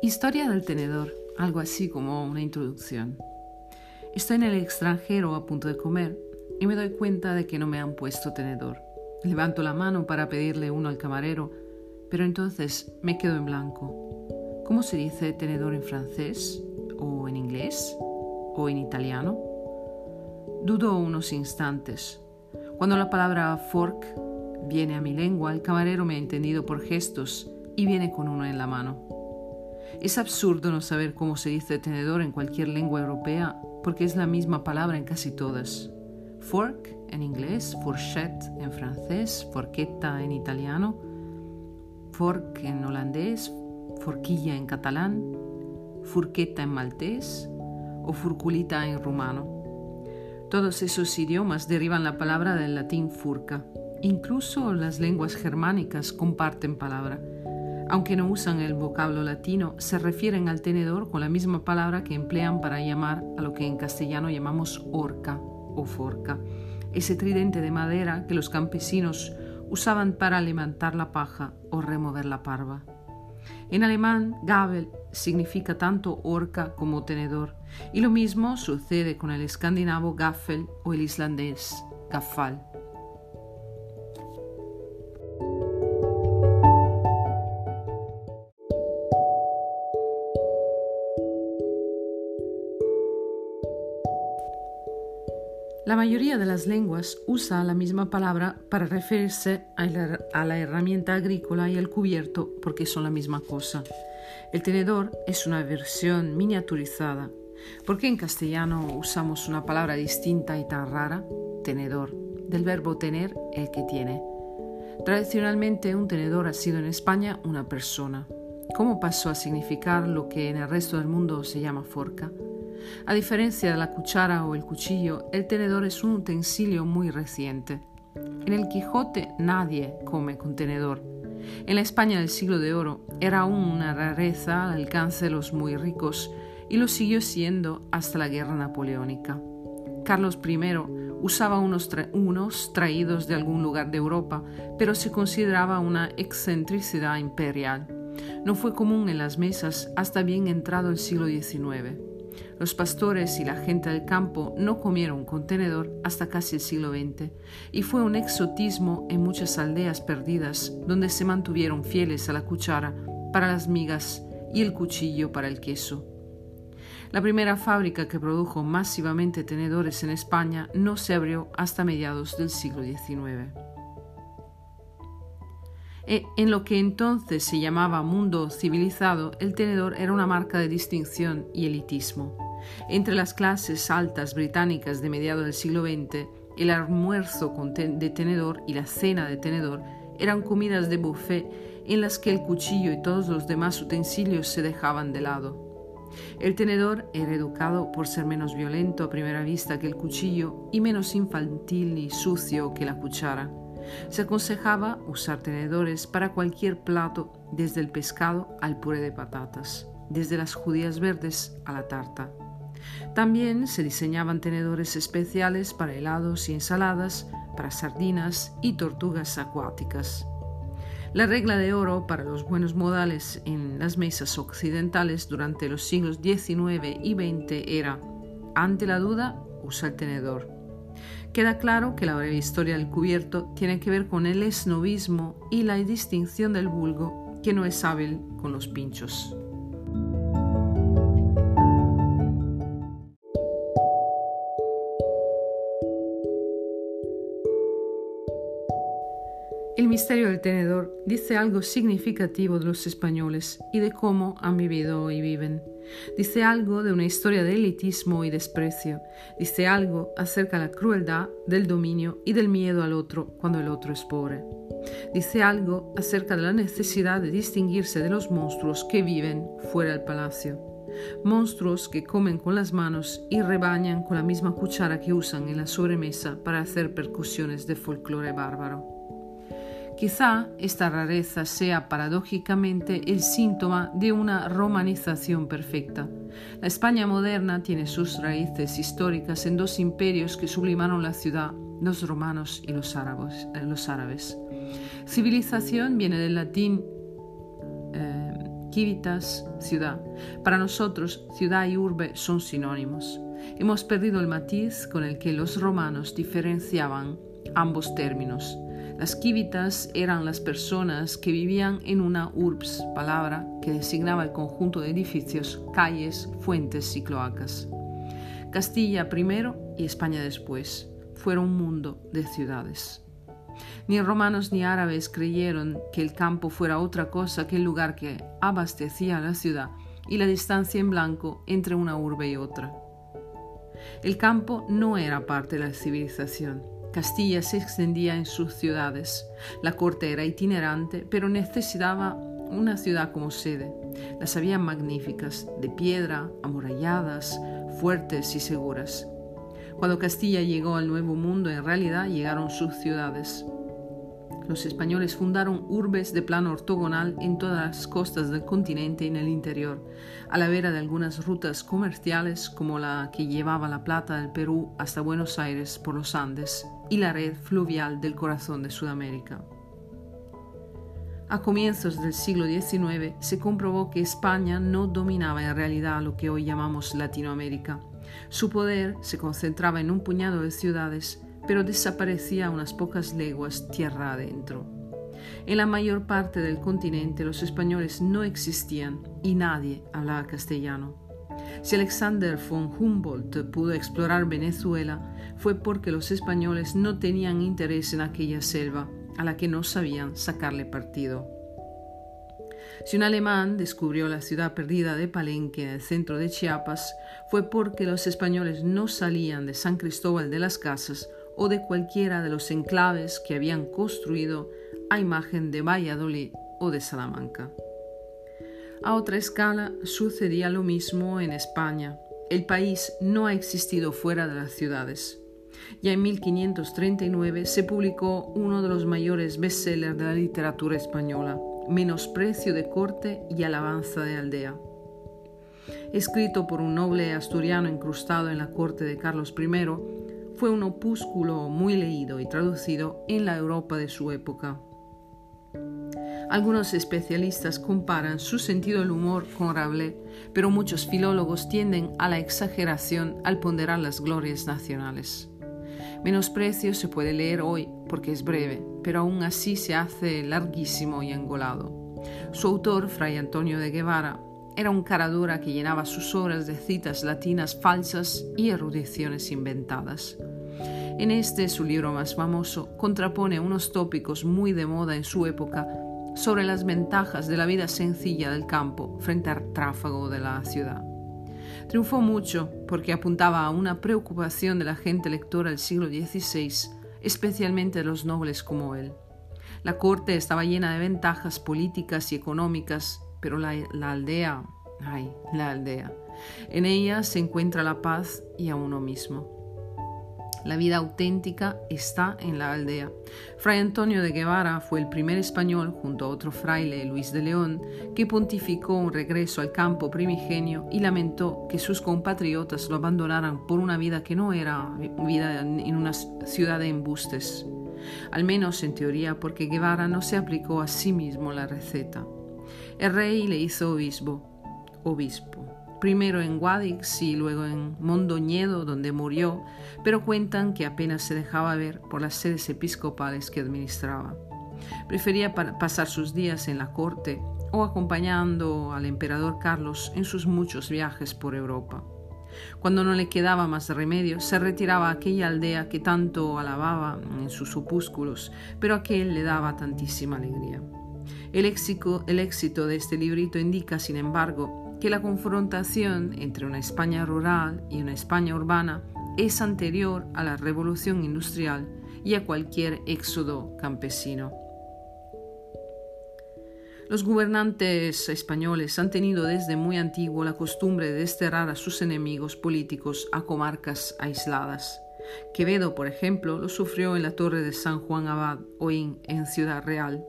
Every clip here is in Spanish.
Historia del tenedor, algo así como una introducción. Estoy en el extranjero a punto de comer y me doy cuenta de que no me han puesto tenedor. Levanto la mano para pedirle uno al camarero, pero entonces me quedo en blanco. ¿Cómo se dice tenedor en francés? ¿O en inglés? ¿O en italiano? Dudo unos instantes. Cuando la palabra fork viene a mi lengua, el camarero me ha entendido por gestos y viene con uno en la mano. Es absurdo no saber cómo se dice tenedor en cualquier lengua europea porque es la misma palabra en casi todas. Fork en inglés, fourchette en francés, forqueta en italiano, fork en holandés, forquilla en catalán, furqueta en maltés o furculita en rumano. Todos esos idiomas derivan la palabra del latín furca. Incluso las lenguas germánicas comparten palabra. Aunque no usan el vocablo latino, se refieren al tenedor con la misma palabra que emplean para llamar a lo que en castellano llamamos orca o forca, ese tridente de madera que los campesinos usaban para levantar la paja o remover la parva. En alemán, Gabel significa tanto orca como tenedor, y lo mismo sucede con el escandinavo Gaffel o el islandés Gaffal. La mayoría de las lenguas usa la misma palabra para referirse a la, herramienta agrícola y el cubierto porque son la misma cosa. El tenedor es una versión miniaturizada. ¿Por qué en castellano usamos una palabra distinta y tan rara? Tenedor, del verbo tener, el que tiene. Tradicionalmente un tenedor ha sido en España una persona. ¿Cómo pasó a significar lo que en el resto del mundo se llama forca? A diferencia de la cuchara o el cuchillo, el tenedor es un utensilio muy reciente. En el Quijote nadie come con tenedor. En la España del siglo de oro era aún una rareza al alcance de los muy ricos y lo siguió siendo hasta la guerra napoleónica. Carlos I usaba unos, unos traídos de algún lugar de Europa, pero se consideraba una excentricidad imperial. No fue común en las mesas hasta bien entrado el siglo XIX. Los pastores y la gente del campo no comieron contenedor hasta casi el siglo XX y fue un exotismo en muchas aldeas perdidas donde se mantuvieron fieles a la cuchara para las migas y el cuchillo para el queso. La primera fábrica que produjo masivamente tenedores en España no se abrió hasta mediados del siglo XIX. E, en lo que entonces se llamaba mundo civilizado, el tenedor era una marca de distinción y elitismo. Entre las clases altas británicas de mediados del siglo XX, el almuerzo de tenedor y la cena de tenedor eran comidas de buffet en las que el cuchillo y todos los demás utensilios se dejaban de lado. El tenedor era educado por ser menos violento a primera vista que el cuchillo y menos infantil y sucio que la cuchara. Se aconsejaba usar tenedores para cualquier plato, desde el pescado al puré de patatas, desde las judías verdes a la tarta. También se diseñaban tenedores especiales para helados y ensaladas, para sardinas y tortugas acuáticas. La regla de oro para los buenos modales en las mesas occidentales durante los siglos XIX y XX era, ante la duda, usa el tenedor. Queda claro que la breve historia del cubierto tiene que ver con el esnovismo y la distinción del vulgo que no es hábil con los pinchos. El misterio del tenedor dice algo significativo de los españoles y de cómo han vivido y viven. Dice algo de una historia de elitismo y desprecio. Dice algo acerca de la crueldad, del dominio y del miedo al otro cuando el otro es pobre. Dice algo acerca de la necesidad de distinguirse de los monstruos que viven fuera del palacio. Monstruos que comen con las manos y rebañan con la misma cuchara que usan en la sobremesa para hacer percusiones de folclore bárbaro. Quizá esta rareza sea paradójicamente el síntoma de una romanización perfecta. La España moderna tiene sus raíces históricas en dos imperios que sublimaron la ciudad, los romanos y los árabes. Eh, árabes. Civilización viene del latín eh, civitas, ciudad. Para nosotros, ciudad y urbe son sinónimos. Hemos perdido el matiz con el que los romanos diferenciaban ambos términos. Las civitas eran las personas que vivían en una urbs, palabra que designaba el conjunto de edificios, calles, fuentes y cloacas. Castilla primero y España después fueron un mundo de ciudades. Ni romanos ni árabes creyeron que el campo fuera otra cosa que el lugar que abastecía la ciudad y la distancia en blanco entre una urbe y otra. El campo no era parte de la civilización. Castilla se extendía en sus ciudades. La corte era itinerante, pero necesitaba una ciudad como sede. Las había magníficas, de piedra, amuralladas, fuertes y seguras. Cuando Castilla llegó al Nuevo Mundo, en realidad llegaron sus ciudades. Los españoles fundaron urbes de plano ortogonal en todas las costas del continente y en el interior, a la vera de algunas rutas comerciales como la que llevaba la plata del Perú hasta Buenos Aires por los Andes y la red fluvial del corazón de Sudamérica. A comienzos del siglo XIX se comprobó que España no dominaba en realidad lo que hoy llamamos Latinoamérica, su poder se concentraba en un puñado de ciudades, pero desaparecía a unas pocas leguas tierra adentro. En la mayor parte del continente los españoles no existían y nadie hablaba castellano. Si Alexander von Humboldt pudo explorar Venezuela fue porque los españoles no tenían interés en aquella selva a la que no sabían sacarle partido. Si un alemán descubrió la ciudad perdida de Palenque en el centro de Chiapas, fue porque los españoles no salían de San Cristóbal de las Casas o de cualquiera de los enclaves que habían construido a imagen de Valladolid o de Salamanca. A otra escala sucedía lo mismo en España. El país no ha existido fuera de las ciudades. Ya en 1539 se publicó uno de los mayores bestsellers de la literatura española, Menosprecio de corte y alabanza de aldea. Escrito por un noble asturiano incrustado en la corte de Carlos I, fue un opúsculo muy leído y traducido en la Europa de su época. Algunos especialistas comparan su sentido del humor con Rabelais, pero muchos filólogos tienden a la exageración al ponderar las glorias nacionales. Menosprecio se puede leer hoy porque es breve, pero aún así se hace larguísimo y engolado. Su autor, Fray Antonio de Guevara, era un caradura que llenaba sus obras de citas latinas falsas y erudiciones inventadas. En este, su libro más famoso, contrapone unos tópicos muy de moda en su época sobre las ventajas de la vida sencilla del campo frente al tráfago de la ciudad. Triunfó mucho porque apuntaba a una preocupación de la gente lectora del siglo XVI, especialmente de los nobles como él. La corte estaba llena de ventajas políticas y económicas, pero la, aldea, ay, la aldea, en ella se encuentra la paz y a uno mismo. La vida auténtica está en la aldea. Fray Antonio de Guevara fue el primer español, junto a otro fraile, Luis de León, que pontificó un regreso al campo primigenio y lamentó que sus compatriotas lo abandonaran por una vida que no era vida en una ciudad de embustes. Al menos en teoría porque Guevara no se aplicó a sí mismo la receta. El rey le hizo obispo, obispo primero en Guadix y luego en Mondoñedo, donde murió, pero cuentan que apenas se dejaba ver por las sedes episcopales que administraba. Prefería pasar sus días en la corte o acompañando al emperador Carlos en sus muchos viajes por Europa. Cuando no le quedaba más remedio, se retiraba a aquella aldea que tanto alababa en sus opúsculos, pero a que él le daba tantísima alegría. El éxito, de este librito indica, sin embargo, que la confrontación entre una España rural y una España urbana es anterior a la revolución industrial y a cualquier éxodo campesino. Los gobernantes españoles han tenido desde muy antiguo la costumbre de desterrar a sus enemigos políticos a comarcas aisladas. Quevedo, por ejemplo, lo sufrió en la torre de San Juan Abad o en Ciudad Real.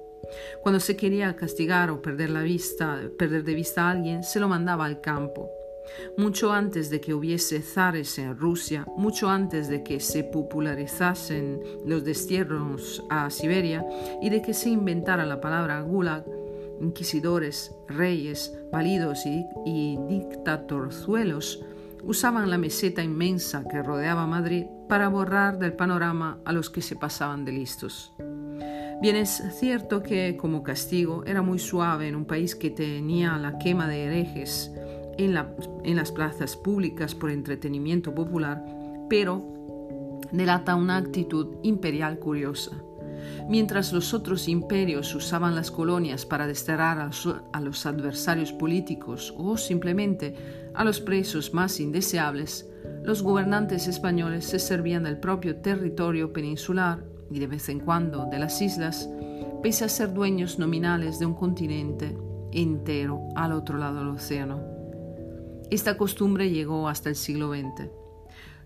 Cuando se quería castigar o perder, la vista, perder de vista a alguien, se lo mandaba al campo. Mucho antes de que hubiese zares en Rusia, mucho antes de que se popularizasen los destierros a Siberia y de que se inventara la palabra gulag, inquisidores, reyes, validos y, y dictatorzuelos usaban la meseta inmensa que rodeaba Madrid para borrar del panorama a los que se pasaban de listos. Bien es cierto que como castigo era muy suave en un país que tenía la quema de herejes en, las plazas públicas por entretenimiento popular, pero delata una actitud imperial curiosa. Mientras los otros imperios usaban las colonias para desterrar a los adversarios políticos o simplemente a los presos más indeseables, los gobernantes españoles se servían del propio territorio peninsular y de vez en cuando de las islas, pese a ser dueños nominales de un continente entero al otro lado del océano. Esta costumbre llegó hasta el siglo XX.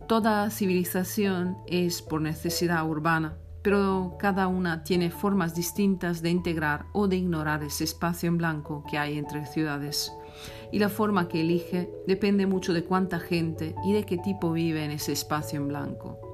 Toda civilización es por necesidad urbana, pero cada una tiene formas distintas de integrar o de ignorar ese espacio en blanco que hay entre ciudades. Y la forma que elige depende mucho de cuánta gente y de qué tipo vive en ese espacio en blanco.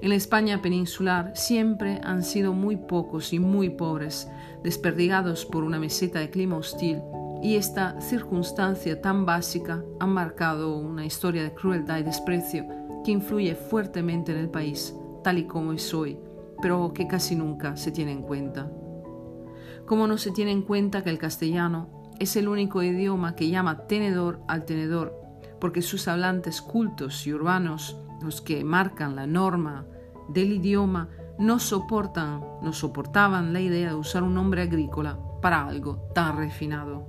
En la España peninsular siempre han sido muy pocos y muy pobres, desperdigados por una meseta de clima hostil, y esta circunstancia tan básica ha marcado una historia de crueldad y desprecio que influye fuertemente en el país, tal y como es hoy, pero que casi nunca se tiene en cuenta. Como no se tiene en cuenta que el castellano es el único idioma que llama tenedor al tenedor, porque sus hablantes cultos y urbanos, los que marcan la norma del idioma, no soportan, no soportaban la idea de usar un nombre agrícola para algo tan refinado.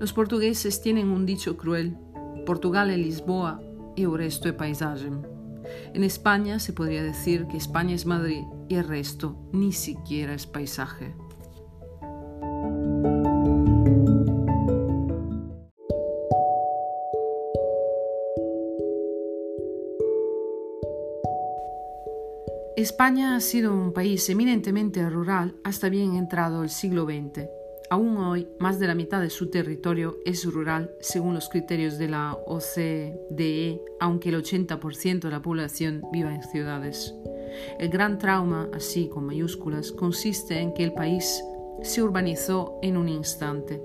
Los portugueses tienen un dicho cruel, Portugal es Lisboa y el resto es paisaje. En España se podría decir que España es Madrid y el resto ni siquiera es paisaje. España ha sido un país eminentemente rural hasta bien entrado el siglo XX Aún hoy, más de la mitad de su territorio es rural según los criterios de la OCDE, aunque el 80% de la población viva en ciudades. El gran trauma, así con mayúsculas, consiste en que el país se urbanizó en un instante.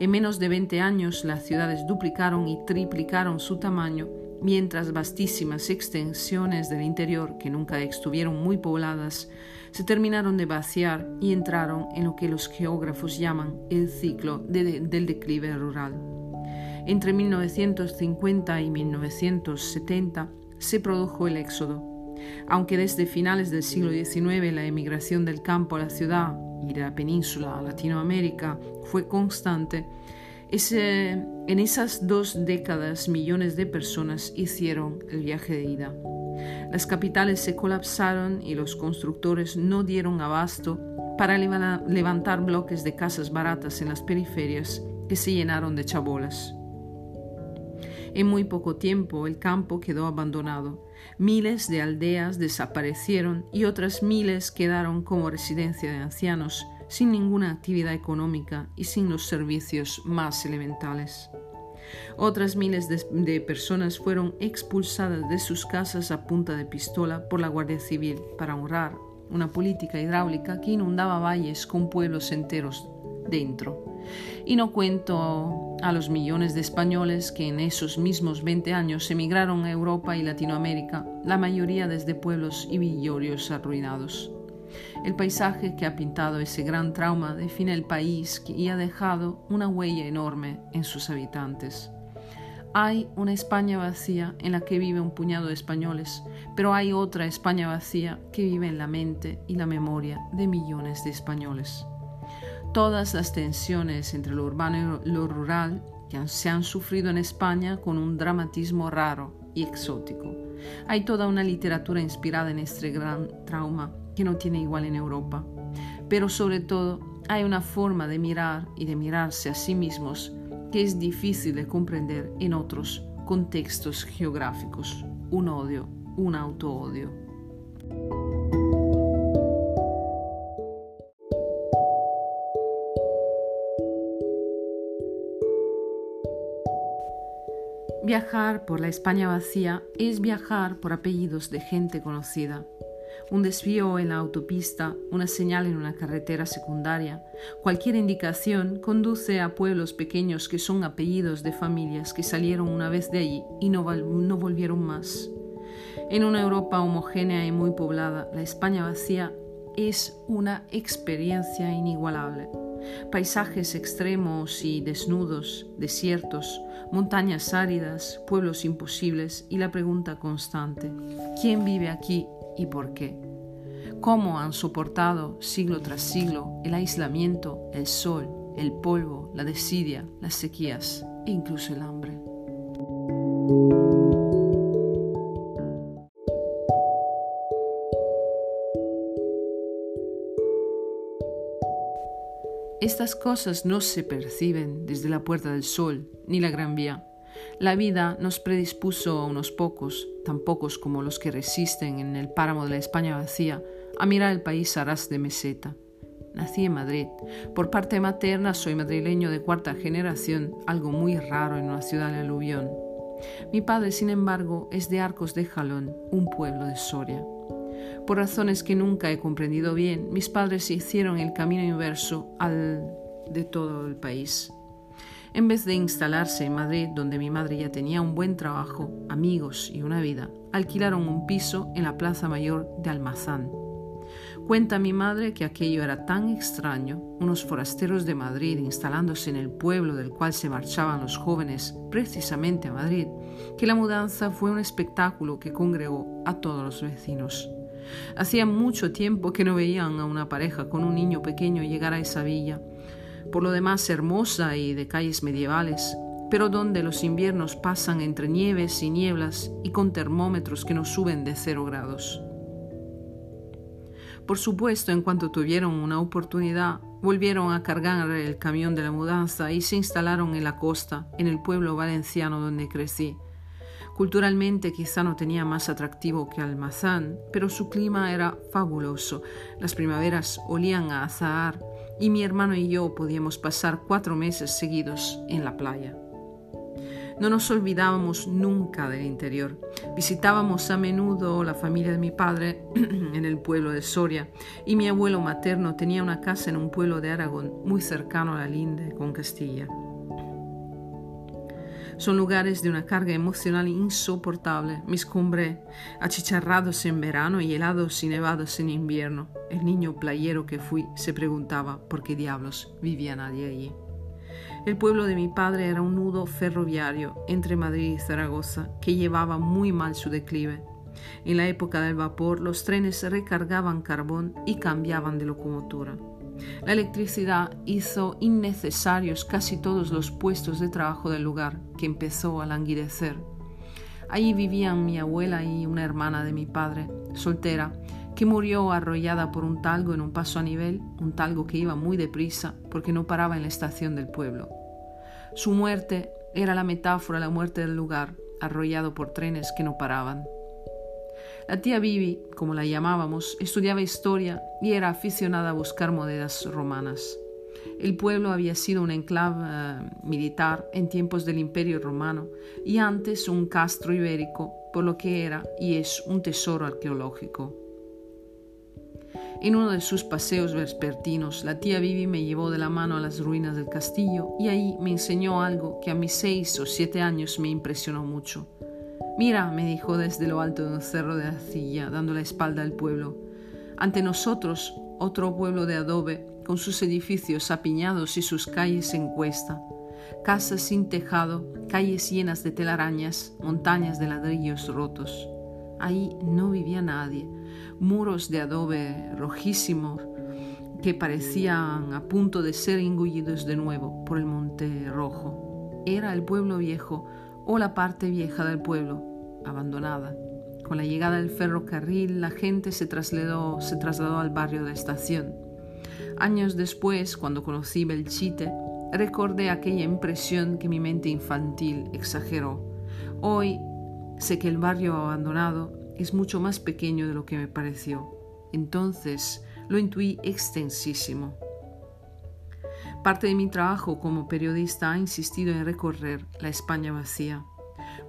En menos de 20 años las ciudades duplicaron y triplicaron su tamaño, mientras vastísimas extensiones del interior, que nunca estuvieron muy pobladas, se terminaron de vaciar y entraron en lo que los geógrafos llaman el ciclo del declive rural. Entre 1950 y 1970 se produjo el éxodo. Aunque desde finales del siglo XIX la emigración del campo a la ciudad y de la península a Latinoamérica fue constante, en esas dos décadas millones de personas hicieron el viaje de ida. Las capitales se colapsaron y los constructores no dieron abasto para levantar bloques de casas baratas en las periferias que se llenaron de chabolas. En muy poco tiempo el campo quedó abandonado. Miles de aldeas desaparecieron y otras miles quedaron como residencia de ancianos, sin ninguna actividad económica y sin los servicios más elementales. Otras miles de, personas fueron expulsadas de sus casas a punta de pistola por la Guardia Civil para honrar una política hidráulica que inundaba valles con pueblos enteros dentro. Y no cuento a los millones de españoles que en esos mismos 20 años emigraron a Europa y Latinoamérica, la mayoría desde pueblos y villorios arruinados. El paisaje que ha pintado ese gran trauma define el país y ha dejado una huella enorme en sus habitantes. Hay una España vacía en la que vive un puñado de españoles, pero hay otra España vacía que vive en la mente y la memoria de millones de españoles. Todas las tensiones entre lo urbano y lo rural que se han sufrido en España con un dramatismo raro y exótico. Hay toda una literatura inspirada en este gran trauma que no tiene igual en Europa. Pero sobre todo hay una forma de mirar y de mirarse a sí mismos que es difícil de comprender en otros contextos geográficos. Un odio, un auto-odio. Viajar por la España vacía es viajar por apellidos de gente conocida Un desvío en la autopista, una señal en una carretera secundaria, cualquier indicación conduce a pueblos pequeños que son apellidos de familias que salieron una vez de allí y no, volvieron más. En una Europa homogénea y muy poblada, la España vacía es una experiencia inigualable. Paisajes extremos y desnudos, desiertos, montañas áridas, pueblos imposibles y la pregunta constante, ¿quién vive aquí y por qué? ¿Cómo han soportado siglo tras siglo el aislamiento, el sol, el polvo, la desidia, las sequías e incluso el hambre? Estas cosas no se perciben desde la Puerta del Sol ni la Gran Vía. La vida nos predispuso a unos pocos, tan pocos como los que resisten en el páramo de la España vacía, a mirar el país a ras de meseta. Nací en Madrid. Por parte materna soy madrileño de cuarta generación, algo muy raro en una ciudad de aluvión. Mi padre, sin embargo, es de Arcos de Jalón, un pueblo de Soria. Por razones que nunca he comprendido bien, mis padres hicieron el camino inverso al de todo el país. En vez de instalarse en Madrid, donde mi madre ya tenía un buen trabajo, amigos y una vida, alquilaron un piso en la Plaza Mayor de Almazán. Cuenta mi madre que aquello era tan extraño, unos forasteros de Madrid instalándose en el pueblo del cual se marchaban los jóvenes precisamente a Madrid, que la mudanza fue un espectáculo que congregó a todos los vecinos. Hacía mucho tiempo que no veían a una pareja con un niño pequeño llegar a esa villa, por lo demás hermosa y de calles medievales, pero donde los inviernos pasan entre nieves y nieblas y con termómetros que no suben de cero grados. Por supuesto, en cuanto tuvieron una oportunidad, volvieron a cargar el camión de la mudanza y se instalaron en la costa, en el pueblo valenciano donde crecí, Culturalmente quizá no tenía más atractivo que Almazán, pero su clima era fabuloso. Las primaveras olían a azahar y mi hermano y yo podíamos pasar cuatro meses seguidos en la playa. No nos olvidábamos nunca del interior. Visitábamos a menudo la familia de mi padre en el pueblo de Soria y mi abuelo materno tenía una casa en un pueblo de Aragón muy cercano a la linde con Castilla. Son lugares de una carga emocional insoportable. Mis cumbres achicharrados en verano y helados y nevados en invierno. El niño playero que fui se preguntaba por qué diablos vivía nadie allí. El pueblo de mi padre era un nudo ferroviario entre Madrid y Zaragoza que llevaba muy mal su declive. En la época del vapor los trenes recargaban carbón y cambiaban de locomotora. La electricidad hizo innecesarios casi todos los puestos de trabajo del lugar, que empezó a languidecer. Allí vivían mi abuela y una hermana de mi padre, soltera, que murió arrollada por un talgo en un paso a nivel, un talgo que iba muy deprisa porque no paraba en la estación del pueblo. Su muerte era la metáfora de la muerte del lugar, arrollado por trenes que no paraban. La tía Bibi, como la llamábamos, estudiaba historia y era aficionada a buscar monedas romanas. El pueblo había sido un enclave eh, militar en tiempos del Imperio Romano y antes un castro ibérico, por lo que era y es un tesoro arqueológico. En uno de sus paseos vespertinos, la tía Bibi me llevó de la mano a las ruinas del castillo y ahí me enseñó algo que a mis seis o siete años me impresionó mucho. Mira, me dijo desde lo alto de un cerro de arcilla, dando la espalda al pueblo. Ante nosotros, otro pueblo de adobe, con sus edificios apiñados y sus calles en cuesta. Casas sin tejado, calles llenas de telarañas, montañas de ladrillos rotos. Ahí no vivía nadie. Muros de adobe rojísimos que parecían a punto de ser engullidos de nuevo por el monte rojo. Era el pueblo viejo, o la parte vieja del pueblo, abandonada. Con la llegada del ferrocarril, la gente se trasladó, se trasladó al barrio de estación. Años después, cuando conocí Belchite, recordé aquella impresión que mi mente infantil exageró. Hoy sé que el barrio abandonado es mucho más pequeño de lo que me pareció. Entonces lo intuí extensísimo. Parte de mi trabajo como periodista ha insistido en recorrer la España vacía.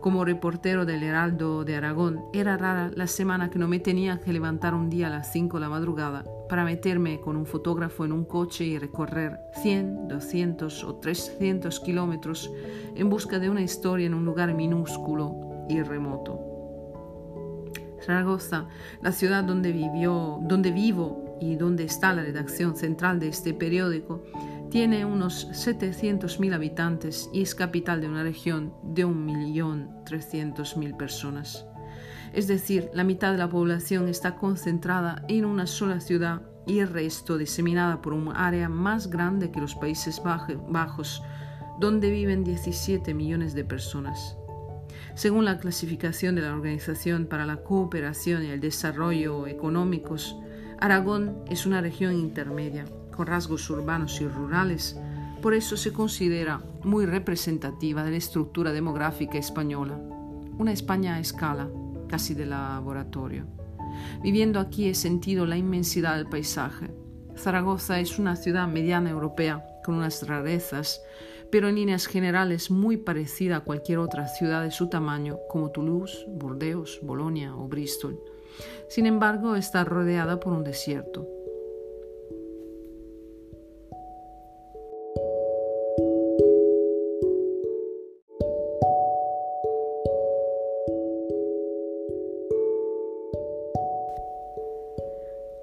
Como reportero del Heraldo de Aragón, era rara la semana que no me tenía que levantar un día a las 5 de la madrugada para meterme con un fotógrafo en un coche y recorrer 100, 200 o 300 kilómetros en busca de una historia en un lugar minúsculo y remoto. Zaragoza, la ciudad donde, vivió, donde vivo y donde está la redacción central de este periódico, tiene unos 700.000 habitantes y es capital de una región de 1.300.000 personas. Es decir, la mitad de la población está concentrada en una sola ciudad y el resto diseminada por un área más grande que los Países Bajos, donde viven 17 millones de personas. Según la clasificación de la Organización para la Cooperación y el Desarrollo Económicos, Aragón es una región intermedia con rasgos urbanos y rurales, por eso se considera muy representativa de la estructura demográfica española, una España a escala, casi de laboratorio. Viviendo aquí he sentido la inmensidad del paisaje. Zaragoza es una ciudad mediana europea con unas rarezas, pero en líneas generales muy parecida a cualquier otra ciudad de su tamaño, como Toulouse, Burdeos, Bolonia o Bristol. Sin embargo, está rodeada por un desierto.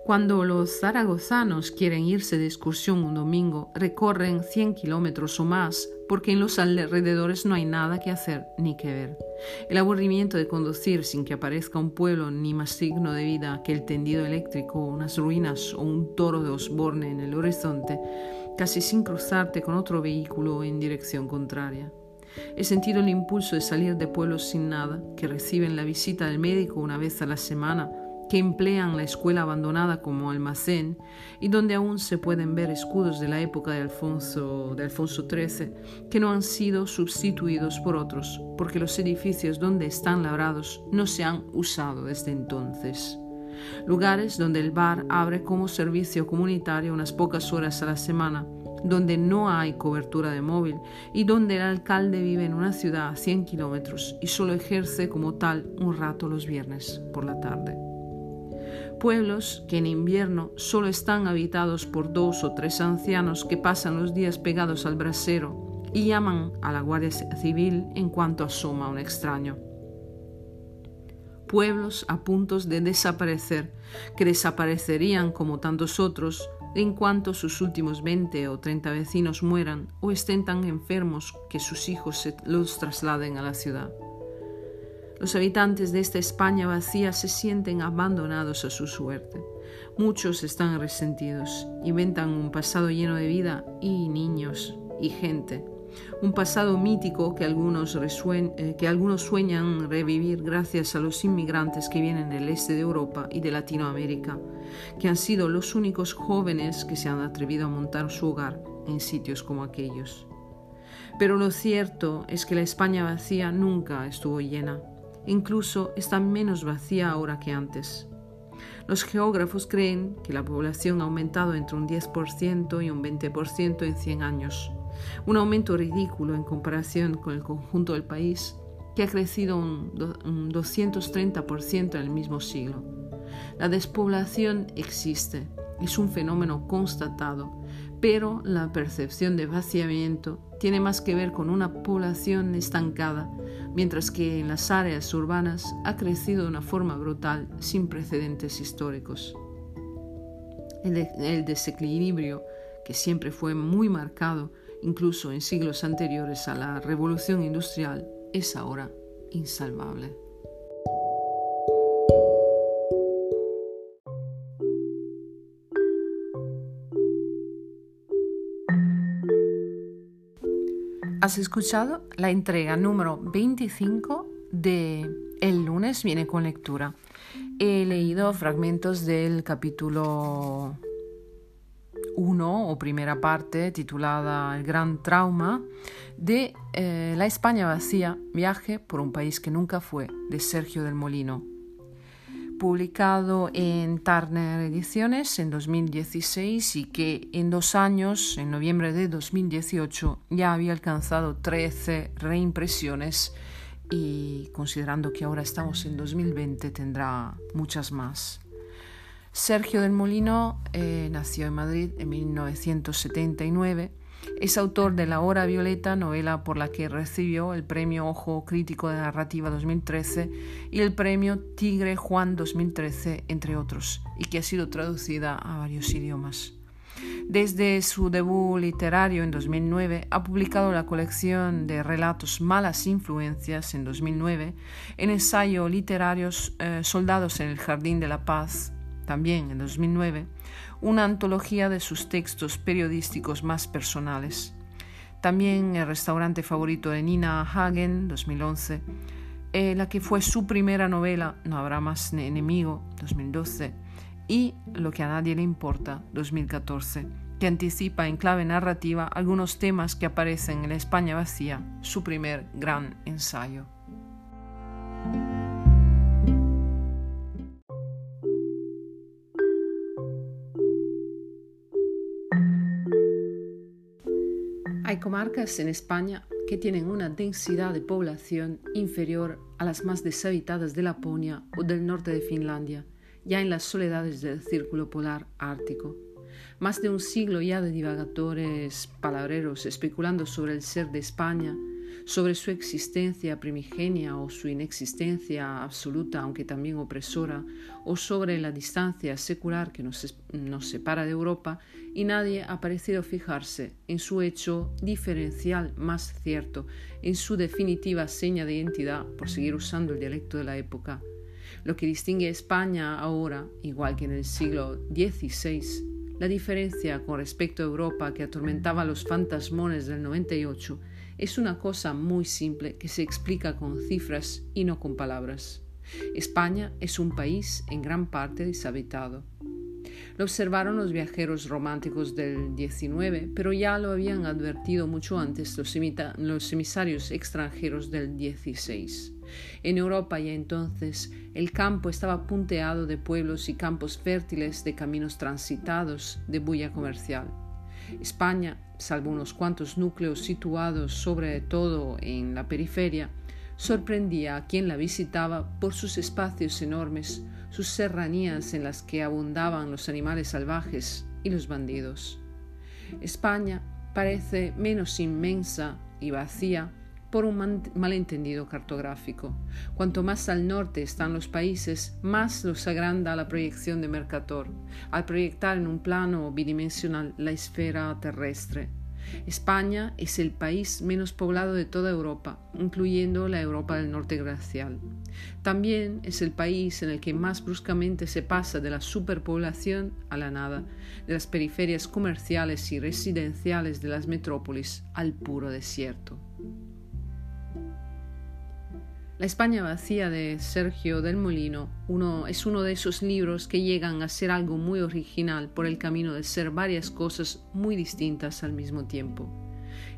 Cuando los zaragozanos quieren irse de excursión un domingo, recorren 100 kilómetros o más porque en los alrededores no hay nada que hacer ni que ver. El aburrimiento de conducir sin que aparezca un pueblo ni más signo de vida que el tendido eléctrico, unas ruinas o un toro de Osborne en el horizonte, casi sin cruzarte con otro vehículo en dirección contraria. He sentido el impulso de salir de pueblos sin nada, que reciben la visita del médico una vez a la semana que emplean la escuela abandonada como almacén y donde aún se pueden ver escudos de la época de Alfonso, XIII que no han sido sustituidos por otros, porque los edificios donde están labrados no se han usado desde entonces. Lugares donde el bar abre como servicio comunitario unas pocas horas a la semana, donde no hay cobertura de móvil y donde el alcalde vive en una ciudad a 100 kilómetros y solo ejerce como tal un rato los viernes por la tarde pueblos que en invierno solo están habitados por dos o tres ancianos que pasan los días pegados al brasero y llaman a la Guardia Civil en cuanto asoma un extraño. Pueblos a puntos de desaparecer, que desaparecerían como tantos otros en cuanto sus últimos 20 o 30 vecinos mueran o estén tan enfermos que sus hijos los trasladen a la ciudad. Los habitantes de esta España vacía se sienten abandonados a su suerte. Muchos están resentidos, inventan un pasado lleno de vida y niños y gente. Un pasado mítico que algunos, eh, que algunos sueñan revivir gracias a los inmigrantes que vienen del este de Europa y de Latinoamérica, que han sido los únicos jóvenes que se han atrevido a montar su hogar en sitios como aquellos. Pero lo cierto es que la España vacía nunca estuvo llena. Incluso está menos vacía ahora que antes. Los geógrafos creen que la población ha aumentado entre un 10% y un 20% en 100 años, un aumento ridículo en comparación con el conjunto del país, que ha crecido un 230% en el mismo siglo. La despoblación existe, es un fenómeno constatado, pero la percepción de vaciamiento tiene más que ver con una población estancada, mientras que en las áreas urbanas ha crecido de una forma brutal sin precedentes históricos. El, desequilibrio, que siempre fue muy marcado, incluso en siglos anteriores a la revolución industrial, es ahora insalvable. Has escuchado la entrega número 25 de El lunes viene con lectura. He leído fragmentos del capítulo 1 o primera parte titulada El gran trauma de eh, La España vacía, viaje por un país que nunca fue, de Sergio del Molino publicado en Turner Ediciones en 2016 y que en dos años, en noviembre de 2018, ya había alcanzado 13 reimpresiones y considerando que ahora estamos en 2020 tendrá muchas más. Sergio del Molino eh, nació en Madrid en 1979. Es autor de La Hora Violeta, novela por la que recibió el Premio Ojo Crítico de Narrativa 2013 y el Premio Tigre Juan 2013, entre otros, y que ha sido traducida a varios idiomas. Desde su debut literario en 2009 ha publicado la colección de relatos Malas Influencias en 2009, en ensayo literario eh, Soldados en el Jardín de la Paz también en 2009, una antología de sus textos periodísticos más personales. También El restaurante favorito de Nina Hagen, 2011, eh, la que fue su primera novela, No habrá más enemigo, 2012, y Lo que a nadie le importa, 2014, que anticipa en clave narrativa algunos temas que aparecen en La España vacía, su primer gran ensayo. Comarcas en España que tienen una densidad de población inferior a las más deshabitadas de Laponia o del norte de Finlandia, ya en las soledades del círculo polar ártico. Más de un siglo ya de divagadores palabreros especulando sobre el ser de España, sobre su existencia primigenia o su inexistencia absoluta, aunque también opresora, o sobre la distancia secular que nos, nos, separa de Europa, y nadie ha parecido fijarse en su hecho diferencial más cierto, en su definitiva seña de identidad, por seguir usando el dialecto de la época. Lo que distingue a España ahora, igual que en el siglo XVI, la diferencia con respecto a Europa que atormentaba los fantasmones del 98, es una cosa muy simple que se explica con cifras y no con palabras. España es un país en gran parte deshabitado. Lo observaron los viajeros románticos del XIX, pero ya lo habían advertido mucho antes los, emisarios extranjeros del XVI. En Europa ya entonces el campo estaba punteado de pueblos y campos fértiles, de caminos transitados, de bulla comercial. España, salvo unos cuantos núcleos situados sobre todo en la periferia, sorprendía a quien la visitaba por sus espacios enormes, sus serranías en las que abundaban los animales salvajes y los bandidos. España parece menos inmensa y vacía por un malentendido cartográfico. Cuanto más al norte están los países, más los agranda la proyección de Mercator, al proyectar en un plano bidimensional la esfera terrestre. España es el país menos poblado de toda Europa, incluyendo la Europa del Norte glacial. También es el país en el que más bruscamente se pasa de la superpoblación a la nada, de las periferias comerciales y residenciales de las metrópolis al puro desierto. La España vacía de Sergio del Molino uno, es uno de esos libros que llegan a ser algo muy original por el camino de ser varias cosas muy distintas al mismo tiempo.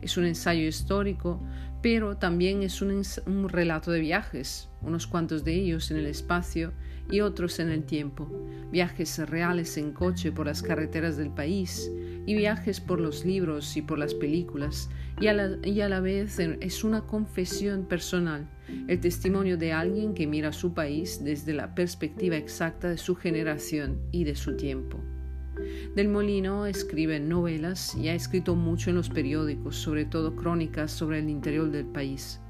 Es un ensayo histórico, pero también es un, un relato de viajes, unos cuantos de ellos en el espacio y otros en el tiempo, viajes reales en coche por las carreteras del país y viajes por los libros y por las películas, y a la, y a la vez es una confesión personal, el testimonio de alguien que mira su país desde la perspectiva exacta de su generación y de su tiempo. Del Molino escribe novelas y ha escrito mucho en los periódicos, sobre todo crónicas sobre el interior del país.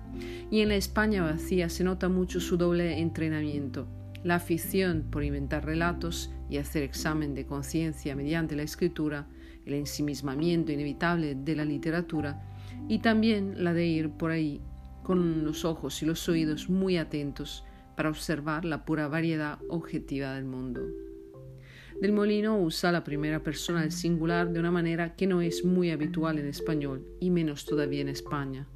Y en la España vacía se nota mucho su doble entrenamiento la afición por inventar relatos y hacer examen de conciencia mediante la escritura, el ensimismamiento inevitable de la literatura, y también la de ir por ahí con los ojos y los oídos muy atentos para observar la pura variedad objetiva del mundo. Del Molino usa la primera persona del singular de una manera que no es muy habitual en español y menos todavía en España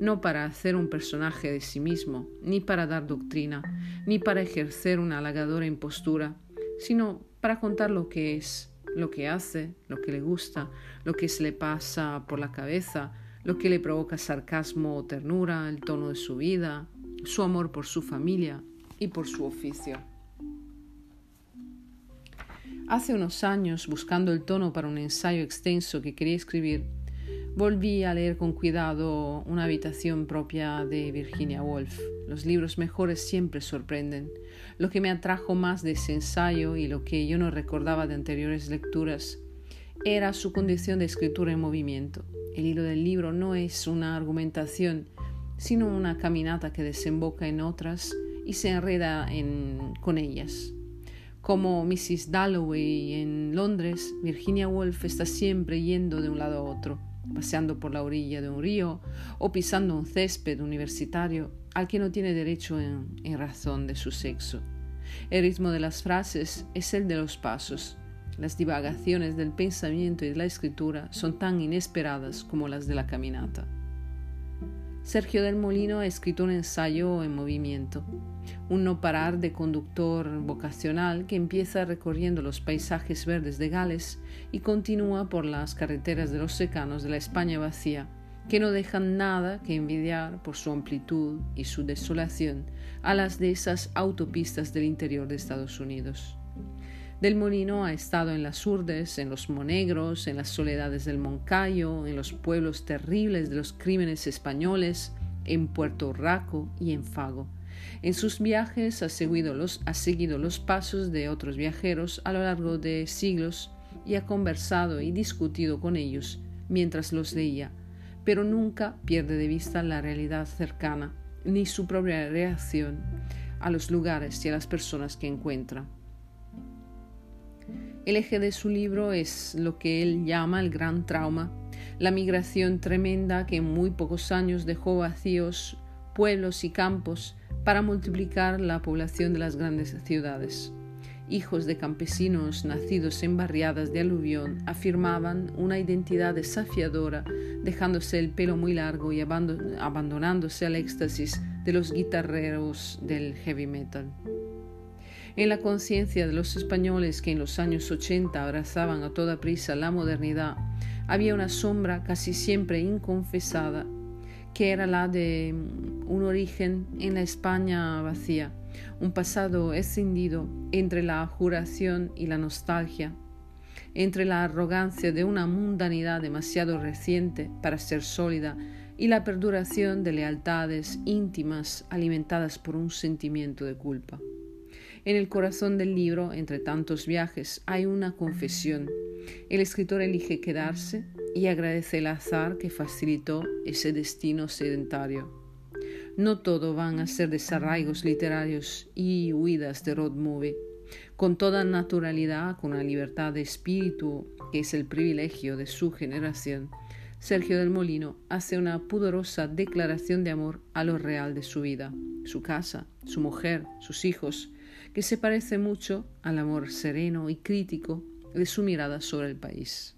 no para hacer un personaje de sí mismo, ni para dar doctrina, ni para ejercer una halagadora impostura, sino para contar lo que es, lo que hace, lo que le gusta, lo que se le pasa por la cabeza, lo que le provoca sarcasmo o ternura, el tono de su vida, su amor por su familia y por su oficio. Hace unos años, buscando el tono para un ensayo extenso que quería escribir, Volví a leer con cuidado Una habitación propia de Virginia Woolf. Los libros mejores siempre sorprenden. Lo que me atrajo más de ese ensayo y lo que yo no recordaba de anteriores lecturas era su condición de escritura en movimiento. El hilo del libro no es una argumentación, sino una caminata que desemboca en otras y se enreda con ellas. Como Mrs. Dalloway en Londres, Virginia Woolf está siempre yendo de un lado a otro, paseando por la orilla de un río o pisando un césped universitario al que no tiene derecho en, razón de su sexo. El ritmo de las frases es el de los pasos. Las divagaciones del pensamiento y de la escritura son tan inesperadas como las de la caminata. Sergio del Molino ha escrito un ensayo en movimiento, un no parar de conductor vocacional que empieza recorriendo los paisajes verdes de Gales y continúa por las carreteras de los secanos de la España vacía, que no dejan nada que envidiar por su amplitud y su desolación a las de esas autopistas del interior de Estados Unidos. Del Molino ha estado en las Urdes, en los Monegros, en las soledades del Moncayo, en los pueblos terribles de los crímenes españoles, en Puerto Raco y en Fago. En sus viajes ha seguido, los, ha seguido los pasos de otros viajeros a lo largo de siglos y ha conversado y discutido con ellos mientras los leía, pero nunca pierde de vista la realidad cercana ni su propia reacción a los lugares y a las personas que encuentra. El eje de su libro es lo que él llama el gran trauma, la migración tremenda que en muy pocos años dejó vacíos pueblos y campos para multiplicar la población de las grandes ciudades. Hijos de campesinos nacidos en barriadas de aluvión afirmaban una identidad desafiadora, dejándose el pelo muy largo y abandonándose al éxtasis de los guitarreros del heavy metal en la conciencia de los españoles que en los años 80 abrazaban a toda prisa la modernidad, había una sombra casi siempre inconfesada, que era la de un origen en la España vacía, un pasado escindido entre la juración y la nostalgia, entre la arrogancia de una mundanidad demasiado reciente para ser sólida y la perduración de lealtades íntimas alimentadas por un sentimiento de culpa. En el corazón del libro, entre tantos viajes, hay una confesión. El escritor elige quedarse y agradece el azar que facilitó ese destino sedentario. No todo van a ser desarraigos literarios y huidas de road movie. Con toda naturalidad, con la libertad de espíritu que es el privilegio de su generación, Sergio del Molino hace una pudorosa declaración de amor a lo real de su vida, su casa, su mujer, sus hijos, que se parece mucho al amor sereno y crítico de su mirada sobre el país.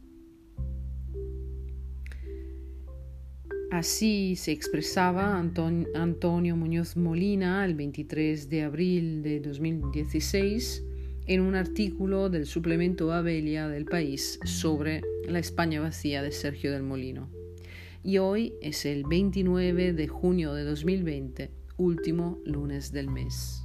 Así se expresaba Antonio Muñoz Molina el 23 de abril de 2016 en un artículo del suplemento Abelia del país sobre la España vacía de Sergio del Molino. Y hoy es el 29 de junio de 2020, último lunes del mes.